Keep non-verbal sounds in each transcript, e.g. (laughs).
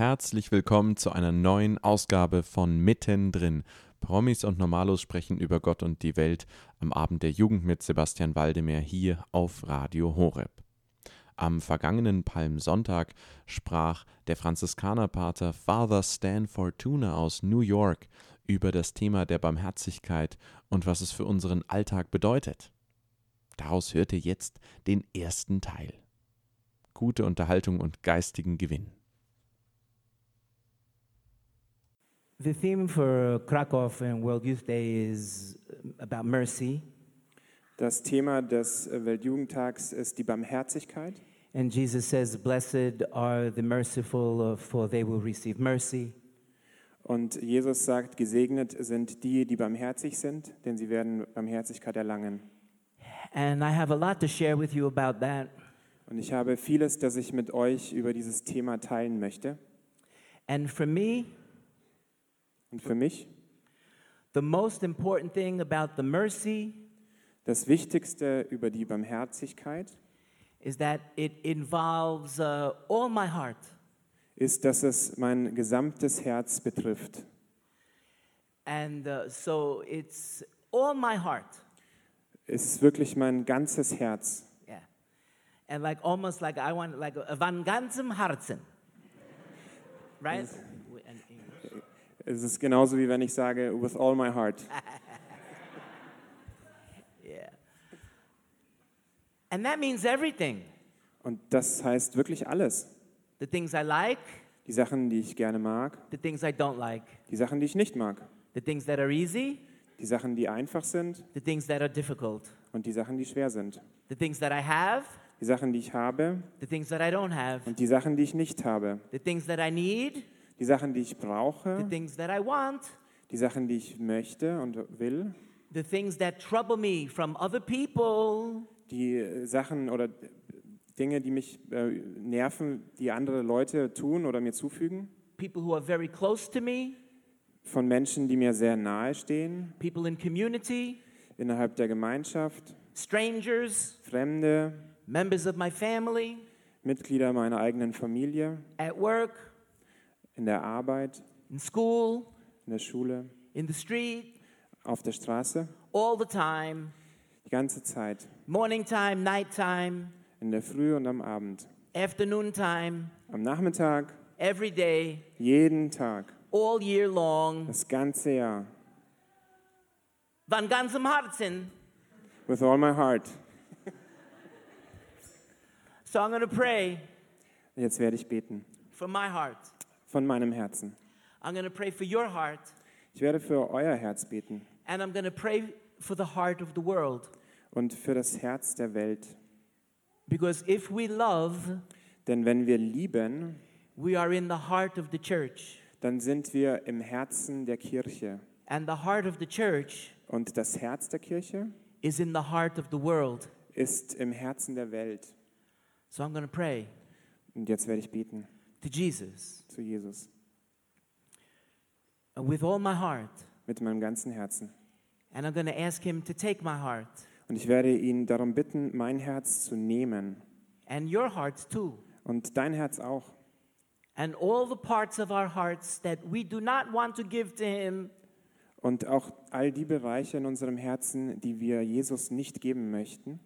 Herzlich willkommen zu einer neuen Ausgabe von Mittendrin. Promis und Normalos sprechen über Gott und die Welt am Abend der Jugend mit Sebastian Waldemar hier auf Radio Horeb. Am vergangenen Palmsonntag sprach der Franziskanerpater Father Stan Fortuna aus New York über das Thema der Barmherzigkeit und was es für unseren Alltag bedeutet. Daraus hörte jetzt den ersten Teil. Gute Unterhaltung und geistigen Gewinn. The theme for Krakow and World Youth Day is about mercy. Das Thema des Weltjugendtags ist die Barmherzigkeit. And Jesus says, Blessed are the merciful, uh, for they will receive mercy. Und Jesus sagt, gesegnet sind die, die barmherzig sind, denn sie werden Barmherzigkeit erlangen. And I have a lot to share with you about that. Und ich habe vieles, das ich mit euch über dieses Thema teilen möchte. And for me, Und für mich, the most important thing about the mercy das Wichtigste über die Barmherzigkeit is that it involves uh, all my heart. ist, dass es mein gesamtes Herz betrifft. And uh, so it's all my heart. Es ist wirklich mein ganzes Herz. Yeah. And like almost like I want, like van ganzem Herzen. Right? Es ist genauso wie wenn ich sage, with all my heart. (laughs) Yeah. And that means everything. Und das heißt wirklich alles. The things I like, Die Sachen, die ich gerne mag, the things I don't like, die Sachen, die ich nicht mag, the things that are easy, die Sachen, die einfach sind the things that are difficult, und die Sachen, die schwer sind. the things that I have, Die Sachen, die ich habe the things that I don't have, und die Sachen, die ich nicht habe. the things that I need, Die Sachen, die ich the brauche, things that I want, die Sachen, die ich möchte und will, the things that trouble me from other people, die äh, Sachen oder Dinge, die mich äh, nerven, die andere Leute tun oder mir zufügen, people who are very close to me, von Menschen, die mir sehr nahe stehen, people in community, innerhalb der Gemeinschaft, strangers, Fremde, members of my family, Mitglieder meiner eigenen Familie, at work, in der Arbeit, in school, in der Schule, in the street, auf der Straße, all the time, die ganze Zeit, morning time, night time, in der Früh und am Abend, afternoon time, am Nachmittag, every day, jeden Tag, all year long, das ganze Jahr, van ganzem Herzen. with all my heart. So I'm going to pray Jetzt werde ich beten. for my heart. Von meinem Herzen. I'm going to pray for your heart. Ich werde für euer Herz beten And I'm going to pray for the heart of the world. und für das Herz der Welt. Because if we love, Denn wenn wir lieben, we are in the heart of the church. dann sind wir im Herzen der Kirche. And the heart of the church Und das Herz der Kirche is in the heart of the world. ist im Herzen der Welt. So I'm going to pray Und jetzt werde ich beten to Jesus zu Jesus with all my heart. mit meinem ganzen Herzen. And I'm going to ask Him to take my heart Und ich werde ihn darum bitten, mein Herz zu nehmen and your hearts too. und dein Herz auch. And all the parts of our hearts that we do not want to give to Him, Und auch all die Bereiche in unserem Herzen, die wir Jesus nicht geben möchten.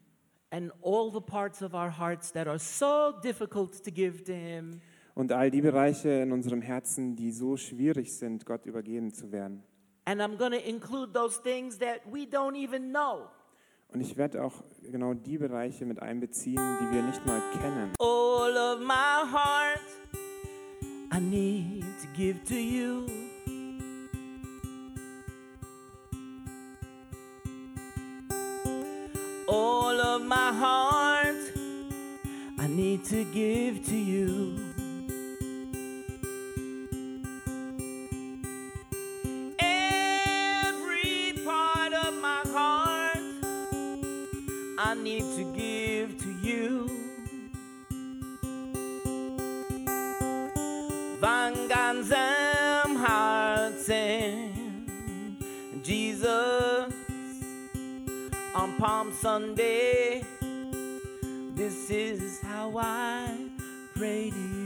and all the parts of our hearts that are so difficult to give to Him. Und all die Bereiche in unserem Herzen, die so schwierig sind, Gott übergeben zu werden. And I'm going to include those things that we don't even know. Und ich werde auch genau die Bereiche mit einbeziehen, die wir nicht mal kennen. All of my heart I need to give to you. All of my heart I need to give to you. Sunday, this is how I pray to you.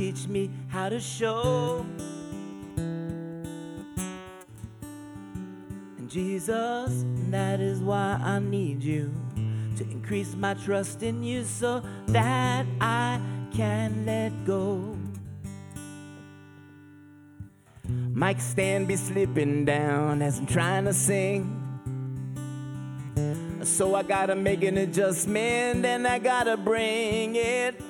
Teach me how to show. And Jesus, that is why I need you to increase my trust in you so that I can let go. Mic stand be slipping down as I'm trying to sing. So I gotta make an adjustment and I gotta bring it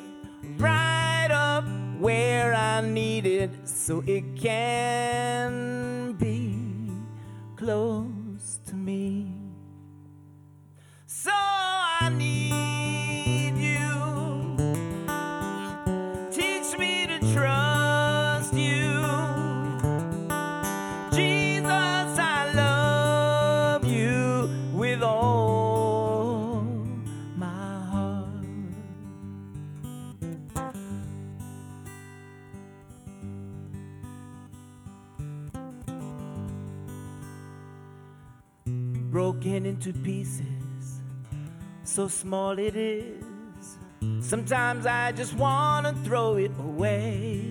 where I need it so it can be close Into pieces, so small it is. Sometimes I just want to throw it away.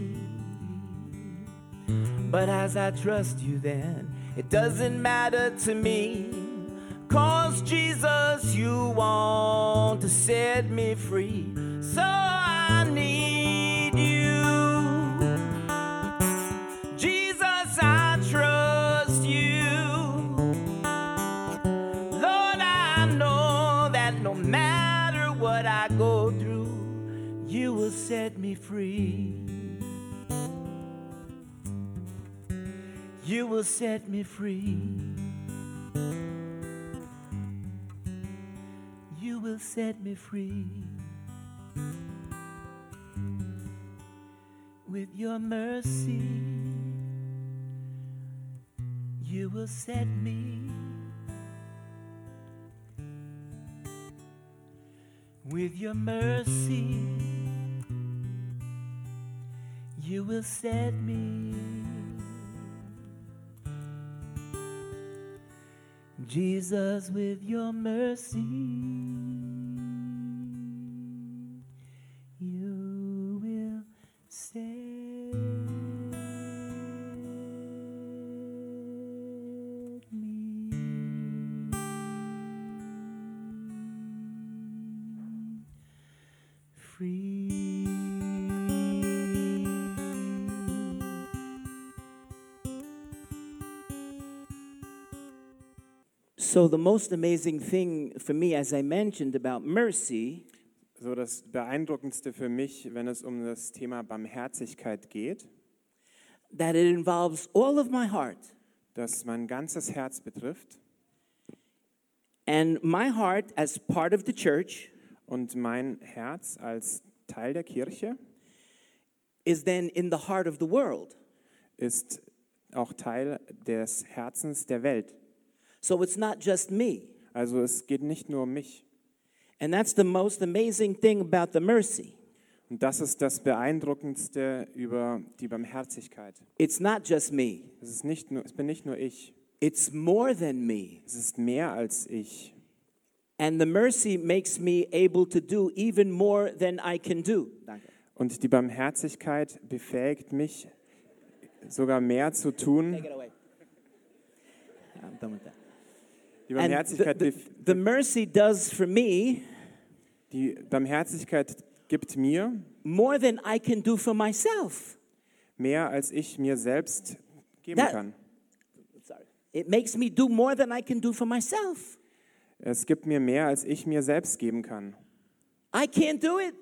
But as I trust you, then it doesn't matter to me. Cause Jesus, you want to set me free. So I need set me free. You will set me free. You will set me free. With your mercy, you will set me. With your mercy, you will set me. Jesus, with your mercy, So, the most amazing thing for me, as I mentioned about mercy, So das Beeindruckendste für mich, wenn es um das Thema Barmherzigkeit geht, that it involves all of my heart. das mein ganzes Herz betrifft And my heart, as part of the church, und mein Herz als Teil der Kirche is then in the heart of the world. ist auch Teil des Herzens der Welt. So, it's not just me. Also es geht nicht nur um mich. And that's the most amazing thing about the mercy. Und das ist das Beeindruckendste über die Barmherzigkeit. It's not just me, Es, ist nicht nur, es bin nicht nur ich, it's more than me. es ist mehr als ich. And the mercy makes me able to do even more than I can do. Und die Barmherzigkeit befähigt mich, sogar mehr zu tun. Take it away. I'm done with that. Die the, Barmherzigkeit, the, bef- the mercy does for me die Barmherzigkeit gibt mir more than I can do for myself. mehr, als ich mir selbst geben That- kann. Sorry. It makes me do more than I can do for myself. Es gibt mir mehr, als ich mir selbst geben kann. I can't do it.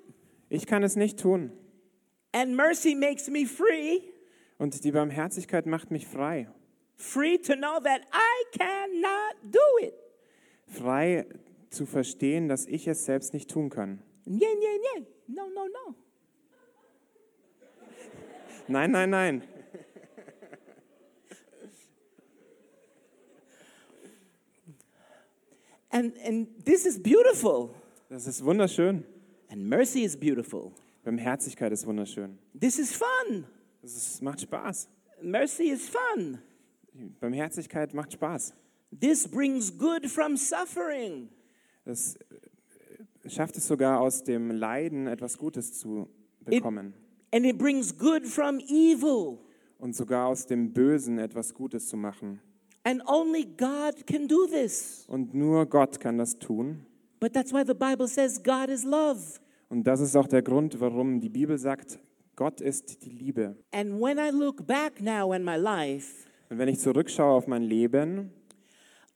Ich kann es nicht tun. And mercy makes me free, Und die Barmherzigkeit macht mich frei. Free to know that I cannot do it. Frei zu verstehen, dass ich es selbst nicht tun kann. Yeah, yeah, yeah. No, no, no. Nein, nein, nein. And and this is beautiful. Das ist wunderschön. And mercy is beautiful. Barmherzigkeit ist wunderschön. This is fun. Es ist, macht Spaß. Mercy is fun. Barmherzigkeit macht Spaß. This brings good from suffering. Es, schafft es sogar aus dem Leiden etwas Gutes zu bekommen. And it brings good from evil. Und sogar aus dem Bösen etwas Gutes zu machen. And only God can do this. Und nur Gott kann das tun. But that's why the Bible says God is love. Und das ist auch der Grund, warum die Bibel sagt, Gott ist die Liebe. And when I look back now in my life, Und wenn ich zurückschaue auf mein Leben,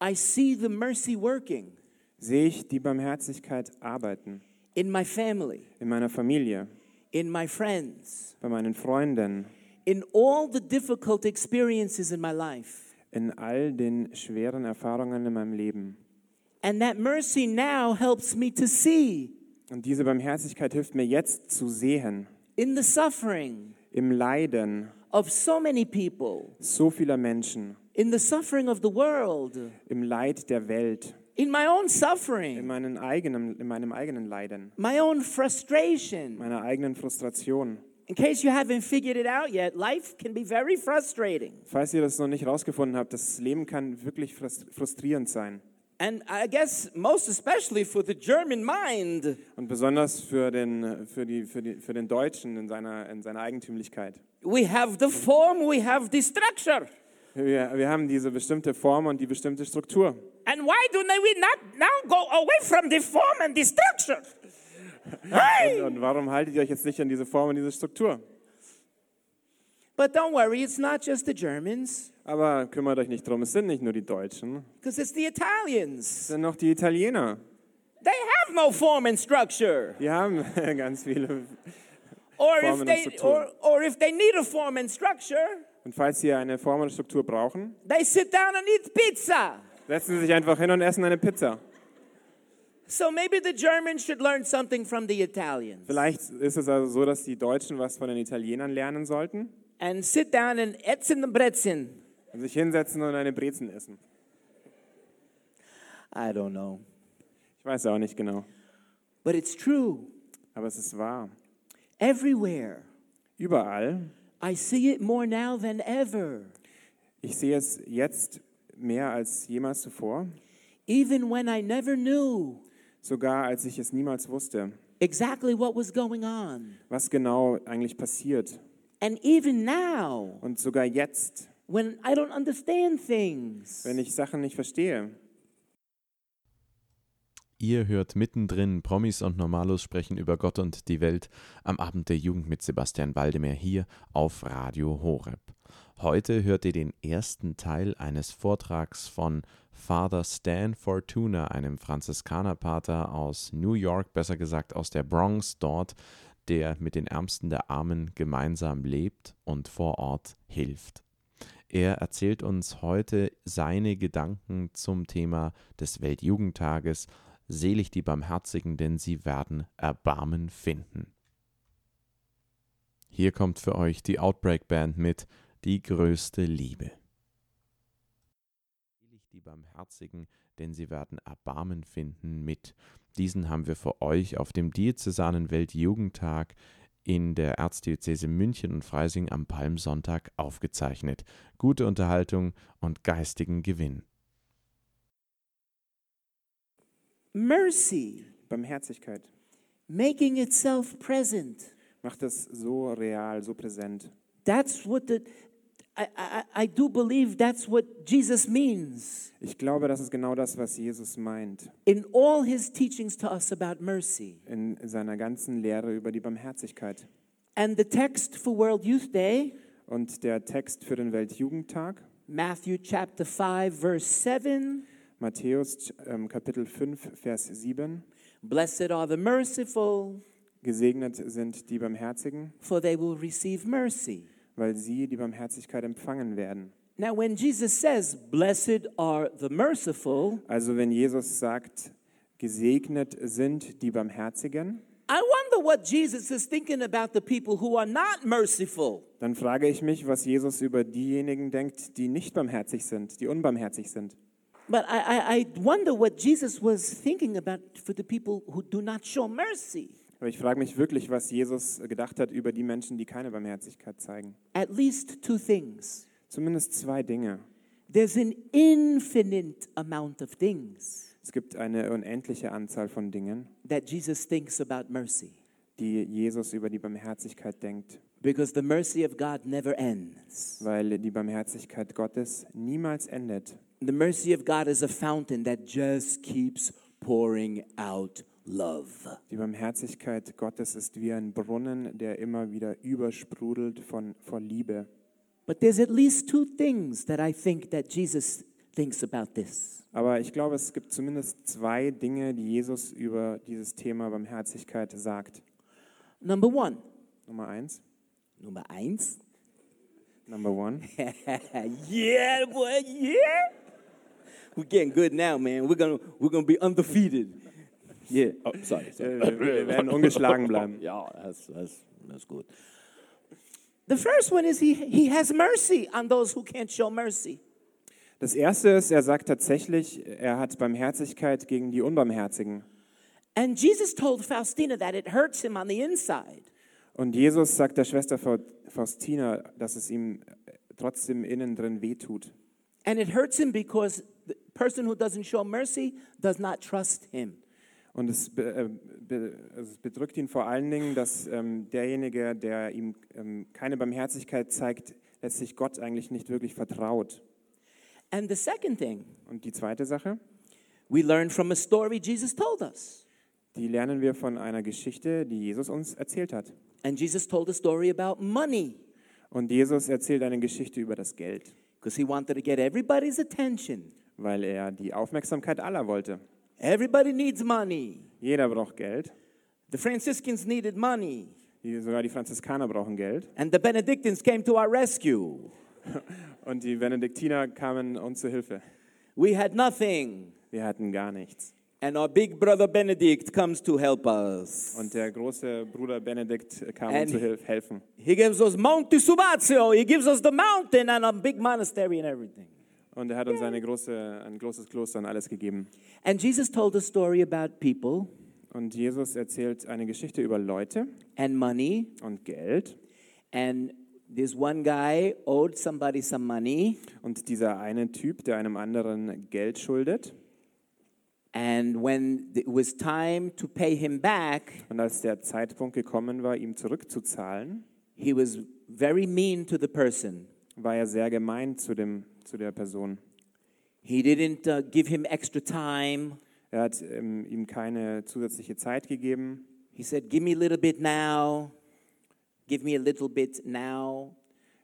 I see the mercy working sehe ich die Barmherzigkeit arbeiten. in my family, In meiner Familie, in my friends, bei meinen Freunden, in all the difficult experiences in my life. in all den schweren Erfahrungen in meinem Leben. And that mercy now helps me to see Und diese Barmherzigkeit hilft mir jetzt zu sehen, in the suffering im Leiden of so many people, so vieler Menschen, in the suffering of the world, im Leid der Welt, in my own in, suffering, meinen eigenen, in meinem eigenen Leiden, my own frustration. meiner eigenen Frustration. In case you haven't figured it out yet, life can be very frustrating. Falls ihr das noch nicht rausgefunden habt, das Leben kann wirklich frus- frustrierend sein. And I guess most especially for the German mind. Und besonders für den, für die, für die, für den Deutschen in seiner, in seiner Eigentümlichkeit. We have the form, we have the structure. Wir, wir haben diese bestimmte Form und die bestimmte Struktur. And why do we not now go away from the form and the structure? (laughs) Hey! Und warum haltet ihr euch jetzt nicht an diese Form und diese Struktur? But don't worry, it's not just the Germans, Aber kümmert euch nicht drum, es sind nicht nur die Deutschen, because it's the es Italians. sind noch die Italiener. They have no form and structure. Die haben (laughs) ganz viele. Or if Form and they structure. or, or if they need a form and structure, Und falls sie eine Form und Struktur brauchen, they sit down and eat pizza. setzen sie sich einfach hin und essen eine Pizza. So maybe the Germans should learn something from the Italians Vielleicht ist es also so, dass die Deutschen was von den Italienern lernen sollten and sit down and essen the brezen. und sich hinsetzen und eine Brezen essen. I don't know. Ich weiß auch nicht genau, But it's true. aber es ist wahr. Everywhere. Überall. I see it more now than ever. Ich sehe es jetzt mehr als jemals zuvor, Even when I never knew sogar als ich es niemals wusste, exactly what was going on. was genau eigentlich passiert. And even now, Und sogar jetzt, when I don't understand things. wenn ich Sachen nicht verstehe. Ihr hört mittendrin Promis und Normalos sprechen über Gott und die Welt am Abend der Jugend mit Sebastian Waldemar hier auf Radio Horeb. Heute hört ihr den ersten Teil eines Vortrags von Father Stan Fortuna, einem Franziskanerpater aus New York, besser gesagt aus der Bronx dort, der mit den Ärmsten der Armen gemeinsam lebt und vor Ort hilft. Er erzählt uns heute seine Gedanken zum Thema des Weltjugendtages Selig die Barmherzigen, denn sie werden Erbarmen finden. Hier kommt für euch die Outbreak Band mit Die größte Liebe. Selig die Barmherzigen, denn sie werden Erbarmen finden mit. Diesen haben wir für euch auf dem Diözesanen Weltjugendtag in der Erzdiözese München und Freising am Palmsonntag aufgezeichnet. Gute Unterhaltung und geistigen Gewinn. Mercy, Barmherzigkeit making itself present. macht es so real, so präsent. That's what the I, I, I do believe that's what Jesus means Ich glaube, das ist genau das, was Jesus meint in all his teachings to us about mercy. in seiner ganzen Lehre über die Barmherzigkeit. And the text for World Youth Day, Und der Text für den Weltjugendtag, Matthew chapter 5 verse 7, Matthäus ähm, Kapitel 5, Vers 7. blessed are the merciful, Gesegnet sind die Barmherzigen, for they will receive mercy. Weil sie die Barmherzigkeit empfangen werden. Now when Jesus says, blessed are the merciful, Also wenn Jesus sagt, gesegnet sind die Barmherzigen, I wonder what Jesus is thinking about the people who are not merciful. dann frage ich mich, was Jesus über diejenigen denkt, die nicht barmherzig sind, die unbarmherzig sind. But I, I, I wonder what Jesus was thinking about for the people who do not show mercy. Aber ich frage mich wirklich, was Jesus gedacht hat über die Menschen, die keine Barmherzigkeit zeigen. At least two things. Zumindest zwei Dinge. There's an infinite amount of things. Es gibt eine unendliche Anzahl von Dingen, that Jesus thinks about mercy die Jesus über die Barmherzigkeit denkt, because the mercy of God never ends. weil die Barmherzigkeit Gottes niemals endet. The mercy of God is a fountain that just keeps pouring out love. Die Barmherzigkeit Gottes ist wie ein Brunnen, der immer wieder übersprudelt von, vor Liebe. But there's at least two things that I think that Jesus thinks about this. Aber ich glaube, es gibt zumindest zwei Dinge, die Jesus über dieses Thema Barmherzigkeit sagt. Number one, Nummer eins. Nummer eins. Number one. (laughs) yeah, boy, yeah. We're getting good now, man. We're gonna we're gonna be undefeated. Yeah. Oh, sorry. Äh, sorry. Wir wir werden (laughs) ungeschlagen bleiben. Yeah, that's that's that's good. The first one is he he has mercy on those who can't show mercy. Das erste ist, er sagt tatsächlich, er hat Barmherzigkeit gegen die Unbarmherzigen. And Jesus told Faustina that it hurts him on the inside. Und Jesus sagt der Schwester Fa- Faustina, dass es ihm trotzdem innen drin wehtut. And it hurts him because the person who doesn't show mercy does not trust him. Und es, äh, be, es bedrückt ihn vor allen Dingen, dass ähm, derjenige, der ihm ähm, keine Barmherzigkeit zeigt, letztlich Gott eigentlich nicht wirklich vertraut. And the second thing Und die zweite Sache, we learn from a story Jesus told us. die lernen wir von einer Geschichte, die Jesus uns erzählt hat. And Jesus told a story about money Und Jesus erzählt eine Geschichte über das Geld, because he wanted to get everybody's attention. weil er die Aufmerksamkeit aller wollte. Everybody needs money. Jeder braucht Geld, The Franciscans needed money, die, sogar die Franziskaner brauchen Geld. and the Benedictines came to our rescue. (laughs) Und die Benediktiner kamen uns zu Hilfe. We had nothing, Wir hatten gar nichts. and our big brother Benedict comes to help us. Und der große Bruder Benedikt kam And- uns zu helfen. He gives us Monte Subazio. He gives us the mountain and a big monastery and everything. Und er hat uns eine große, ein großes Kloster und alles gegeben. And Jesus told a story about people Und Jesus erzählt eine Geschichte über Leute and money. und Geld. And this one guy owed somebody some money. Und dieser eine Typ, der einem anderen Geld schuldet. And when it was time to pay him back, Und als der Zeitpunkt gekommen war, ihm zurückzuzahlen, he was very mean to the person. war er sehr gemein zu, dem, zu der Person. He didn't uh, give him extra time. Er hat ähm, ihm keine zusätzliche Zeit gegeben. He said, Give me a little bit now. Give me a little bit now.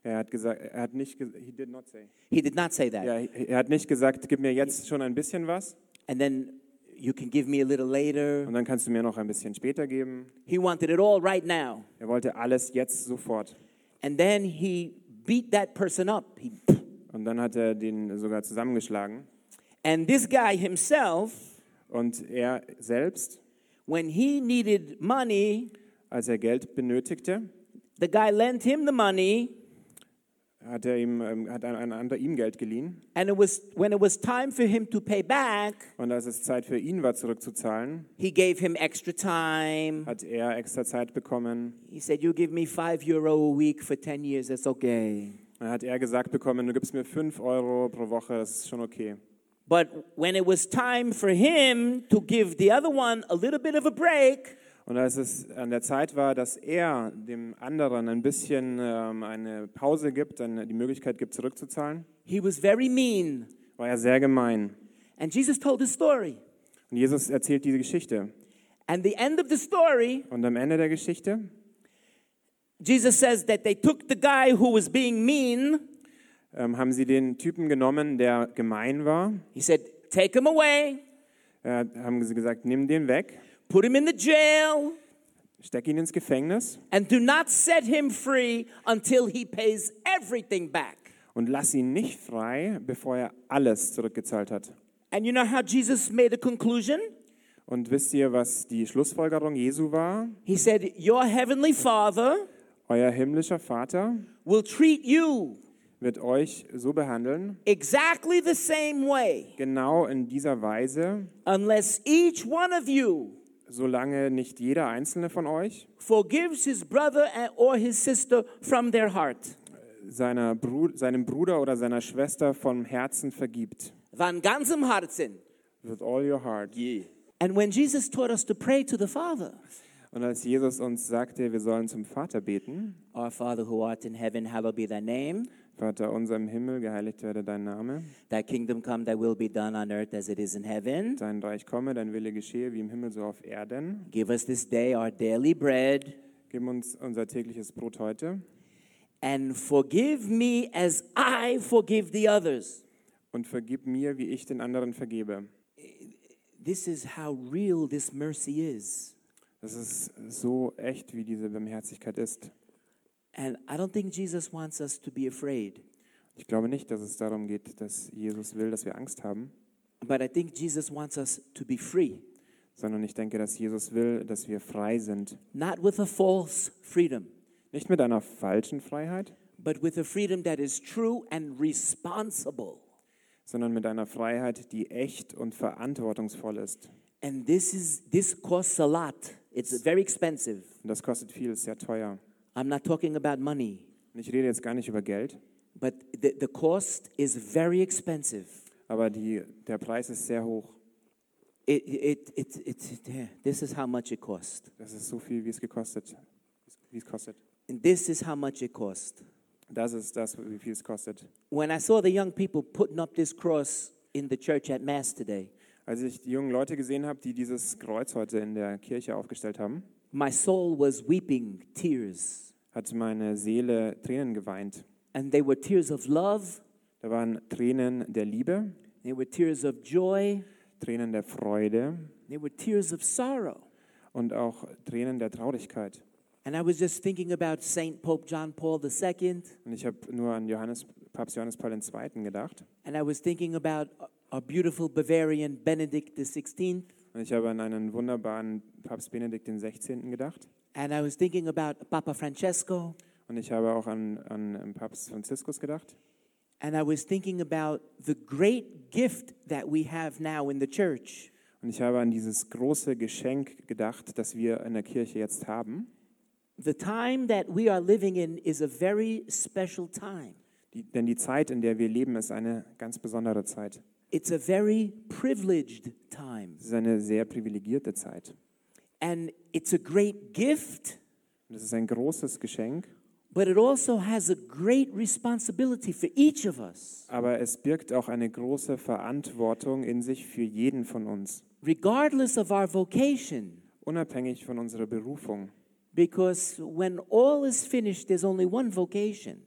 Er hat gesagt, er hat nicht, he did not say. He did not say that. Ja, er hat nicht gesagt, gib mir jetzt schon ein bisschen was And then you can give me a little later. und dann kannst du mir noch ein bisschen später geben. He wanted it all right now. Er wollte alles jetzt sofort. And then he beat that person up. He, Und dann hat er den sogar zusammengeschlagen. and this guy himself, Und er selbst, when he needed money, als er Geld benötigte, the guy lent him the money. hat er ihm, ähm, hat ein, ein anderer ihm Geld geliehen. And it was when it was time for him to pay back, Und als es Zeit für ihn war, zurückzuzahlen, he gave him extra time. hat er extra Zeit bekommen. He said, You give me five euro a week for 10 years, that's okay. Dann hat er gesagt bekommen, du gibst mir 5 Euro pro Woche, das ist schon okay. But when it was time for him to give the other one a little bit of a break, Und als es an der Zeit war, dass er dem anderen ein bisschen ähm, eine Pause gibt, dann die Möglichkeit gibt, zurückzuzahlen, he was very mean. war er sehr gemein. And Jesus told his story. Und Jesus erzählt diese Geschichte. And the end of the story, Und am Ende der Geschichte Jesus says that they took the guy who was being mean. ähm, haben sie den Typen genommen, der gemein war. He said, Take him away, Äh, haben sie gesagt, nimm den weg, put him in the jail, steck ihn ins Gefängnis and do not set him free until he pays everything back. und lass ihn nicht frei, bevor er alles zurückgezahlt hat. And you know how Jesus made a conclusion? Und wisst ihr, was die Schlussfolgerung Jesu war? He said, Your heavenly Father Euer himmlischer Vater will treat you wird euch so behandeln, exactly the same way genau in dieser Weise, unless each one of you solange nicht jeder einzelne von euch forgives his brother or his sister from their heart. seiner Bru seinem Bruder oder seiner Schwester vom Herzen vergibt. Van ganzem Herzen. with all your heart. And when Jesus taught us to pray to the Father, Und als Jesus uns sagte, wir sollen zum Vater beten, Our Father who art in heaven, hallowed be thy name. Vater unser im Himmel, geheiligt werde dein Name, Thy kingdom come, thy will be done on earth as it is in heaven. dein Reich komme, dein Wille geschehe, wie im Himmel so auf Erden. Give us this day our daily bread, Gib uns unser tägliches Brot heute and forgive me as I forgive the others. und vergib mir, wie ich den anderen vergebe. This is how real this mercy is. Das ist so echt, wie diese Barmherzigkeit ist. And I don't think Jesus wants us to be afraid, Ich glaube nicht, dass es darum geht, dass Jesus will, dass wir Angst haben, but I think Jesus wants us to be free, sondern ich denke, dass Jesus will, dass wir frei sind. not with a false freedom, Nicht mit einer falschen Freiheit, but with a freedom that is true and responsible. sondern mit einer Freiheit, die echt und verantwortungsvoll ist. And this is this costs a lot. It's very expensive. Und das kostet viel, ist sehr teuer. I'm not talking about money, Und ich rede jetzt gar nicht über Geld, but the, the cost is very expensive. aber die, der Preis ist sehr hoch. It, it, it, it, yeah, this is how much it cost. Das ist so viel, wie es gekostet, wie es kostet. And this is how much it cost. Das ist das, wie viel es kostet. When I saw the young people putting up this cross in the church at Mass today, Als ich die jungen Leute gesehen habe, die dieses Kreuz heute in der Kirche aufgestellt haben, my soul was weeping tears. hat meine Seele Tränen geweint. And they were tears of love, Da waren Tränen der Liebe, they were tears of joy, Tränen der Freude they were tears of sorrow. und auch Tränen der Traurigkeit. And I was just thinking about Saint Pope John Paul II, Und ich habe nur an Johannes, Papst Johannes Paul II. gedacht. and I was thinking about our beautiful Bavarian Benedict XVI, Und ich habe an einen wunderbaren Papst Benedikt XVI. gedacht. and I was thinking about Papa Francesco, Und ich habe auch an, an Papst Franziskus gedacht. and I was thinking about the great gift that we have now in the church. Und ich habe an dieses große Geschenk gedacht, das wir in der Kirche jetzt haben. The time that we are living in is a very special time. Die, denn die Zeit, in der wir leben, ist eine ganz besondere Zeit. It's a very privileged time. Es ist eine sehr privilegierte Zeit. And it's a great gift, Und es ist ein großes Geschenk, but it also has a great responsibility for each of us, aber es birgt auch eine große Verantwortung in sich für jeden von uns, regardless of our vocation. unabhängig von unserer Berufung. Because when all is finished, there's only one vocation,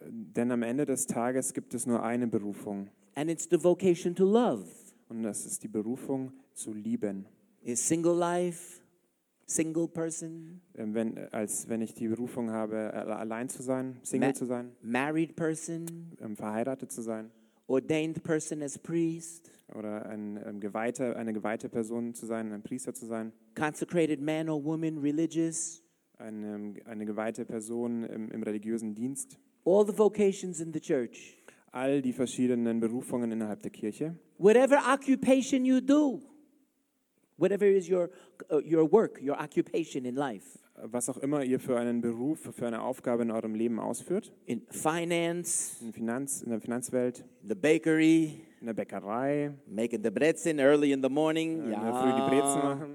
Denn am Ende des Tages gibt es nur eine Berufung. And it's the vocation to love. Und das ist die Berufung zu lieben. Is single life, single person, Ähm, Wenn, als wenn ich die Berufung habe, alle- allein zu sein, Single Ma- zu sein, married person, ähm, verheiratet zu sein ordained person as priest, oder ein, ähm, geweihte, eine geweihte Person zu sein, ein Priester zu sein, consecrated man or woman, religious, eine, eine geweihte Person im, im religiösen Dienst. all the vocations in the church. All die verschiedenen Berufungen innerhalb der Kirche. Whatever occupation you do, whatever is your, uh, your work, your occupation in life, Was auch immer ihr für einen Beruf, für eine Aufgabe in eurem Leben ausführt, in finance, in, Finanz, in der Finanzwelt, in the bakery, in der Bäckerei, making the brezen early in the morning. in der Früh die Brezen machen.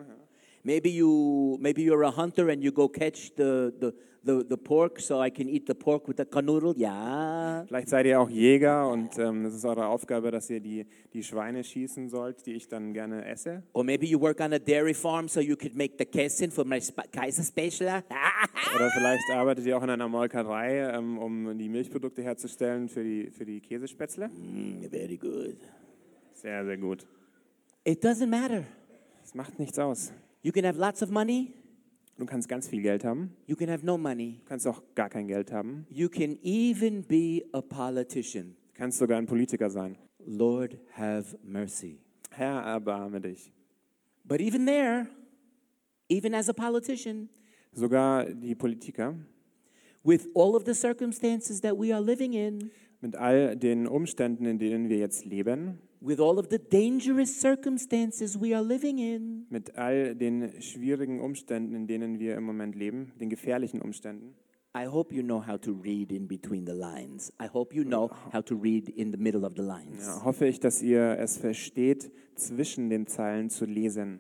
Maybe you maybe you're a hunter and you go catch the, the, the, the pork so I can eat the pork with the canoodle. Yeah. Vielleicht seid ihr auch Jäger und ähm, es ist eure Aufgabe, dass ihr die, die Schweine schießen sollt, die ich dann gerne esse. Or maybe you work on a dairy farm so you could make the Käse for my Kaiser special. (laughs) Oder vielleicht arbeitet ihr auch in einer Molkerei, ähm, um die Milchprodukte herzustellen für die, für die Käsespätzle. Mm, very good. Sehr, sehr gut. It doesn't matter. Es macht nichts aus. You can have lots of money, Du kannst ganz viel Geld haben, you can have no money. du kannst auch gar kein Geld haben, You can even be a politician. du kannst sogar ein Politiker sein. Lord, have mercy. Herr, erbarme dich. But even there, even as a politician, Sogar die Politiker with all of the circumstances that we are living in, mit all den Umständen, in denen wir jetzt leben, with all of the dangerous circumstances we are living in, mit all den schwierigen Umständen, in denen wir im Moment leben, den gefährlichen Umständen, I hope you know how to read in between the lines. I hope you know how to read in the middle of the lines. Ja, hoffe ich, dass ihr es versteht, zwischen den Zeilen zu lesen.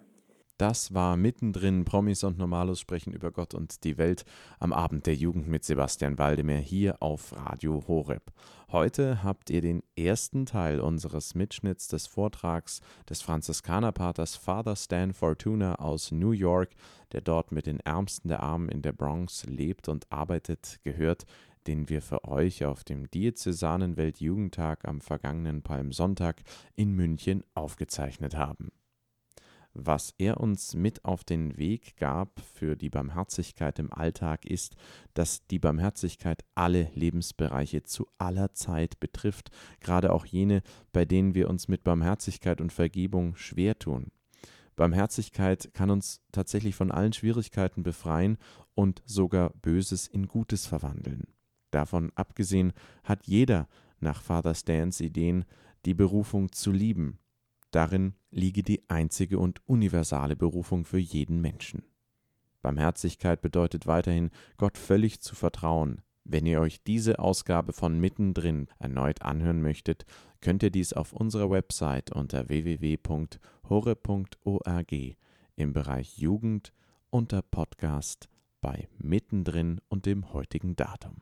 Das war mittendrin. Promis und Normalos sprechen über Gott und die Welt am Abend der Jugend mit Sebastian Waldemar hier auf Radio Horeb. Heute habt ihr den ersten Teil unseres Mitschnitts des Vortrags des Franziskanerpaters Father Stan Fortuna aus New York, der dort mit den Ärmsten der Armen in der Bronx lebt und arbeitet, gehört den wir für euch auf dem Diözesanen Weltjugendtag am vergangenen Palmsonntag in München aufgezeichnet haben was er uns mit auf den Weg gab für die Barmherzigkeit im Alltag, ist, dass die Barmherzigkeit alle Lebensbereiche zu aller Zeit betrifft, gerade auch jene, bei denen wir uns mit Barmherzigkeit und Vergebung schwer tun. Barmherzigkeit kann uns tatsächlich von allen Schwierigkeiten befreien und sogar Böses in Gutes verwandeln. Davon abgesehen hat jeder nach Father Stans Ideen die Berufung zu lieben, Darin liege die einzige und universale Berufung für jeden Menschen. Barmherzigkeit bedeutet weiterhin, Gott völlig zu vertrauen. Wenn ihr euch diese Ausgabe von Mittendrin erneut anhören möchtet, könnt ihr dies auf unserer Website unter www.hore.org im Bereich Jugend unter Podcast bei Mittendrin und dem heutigen Datum.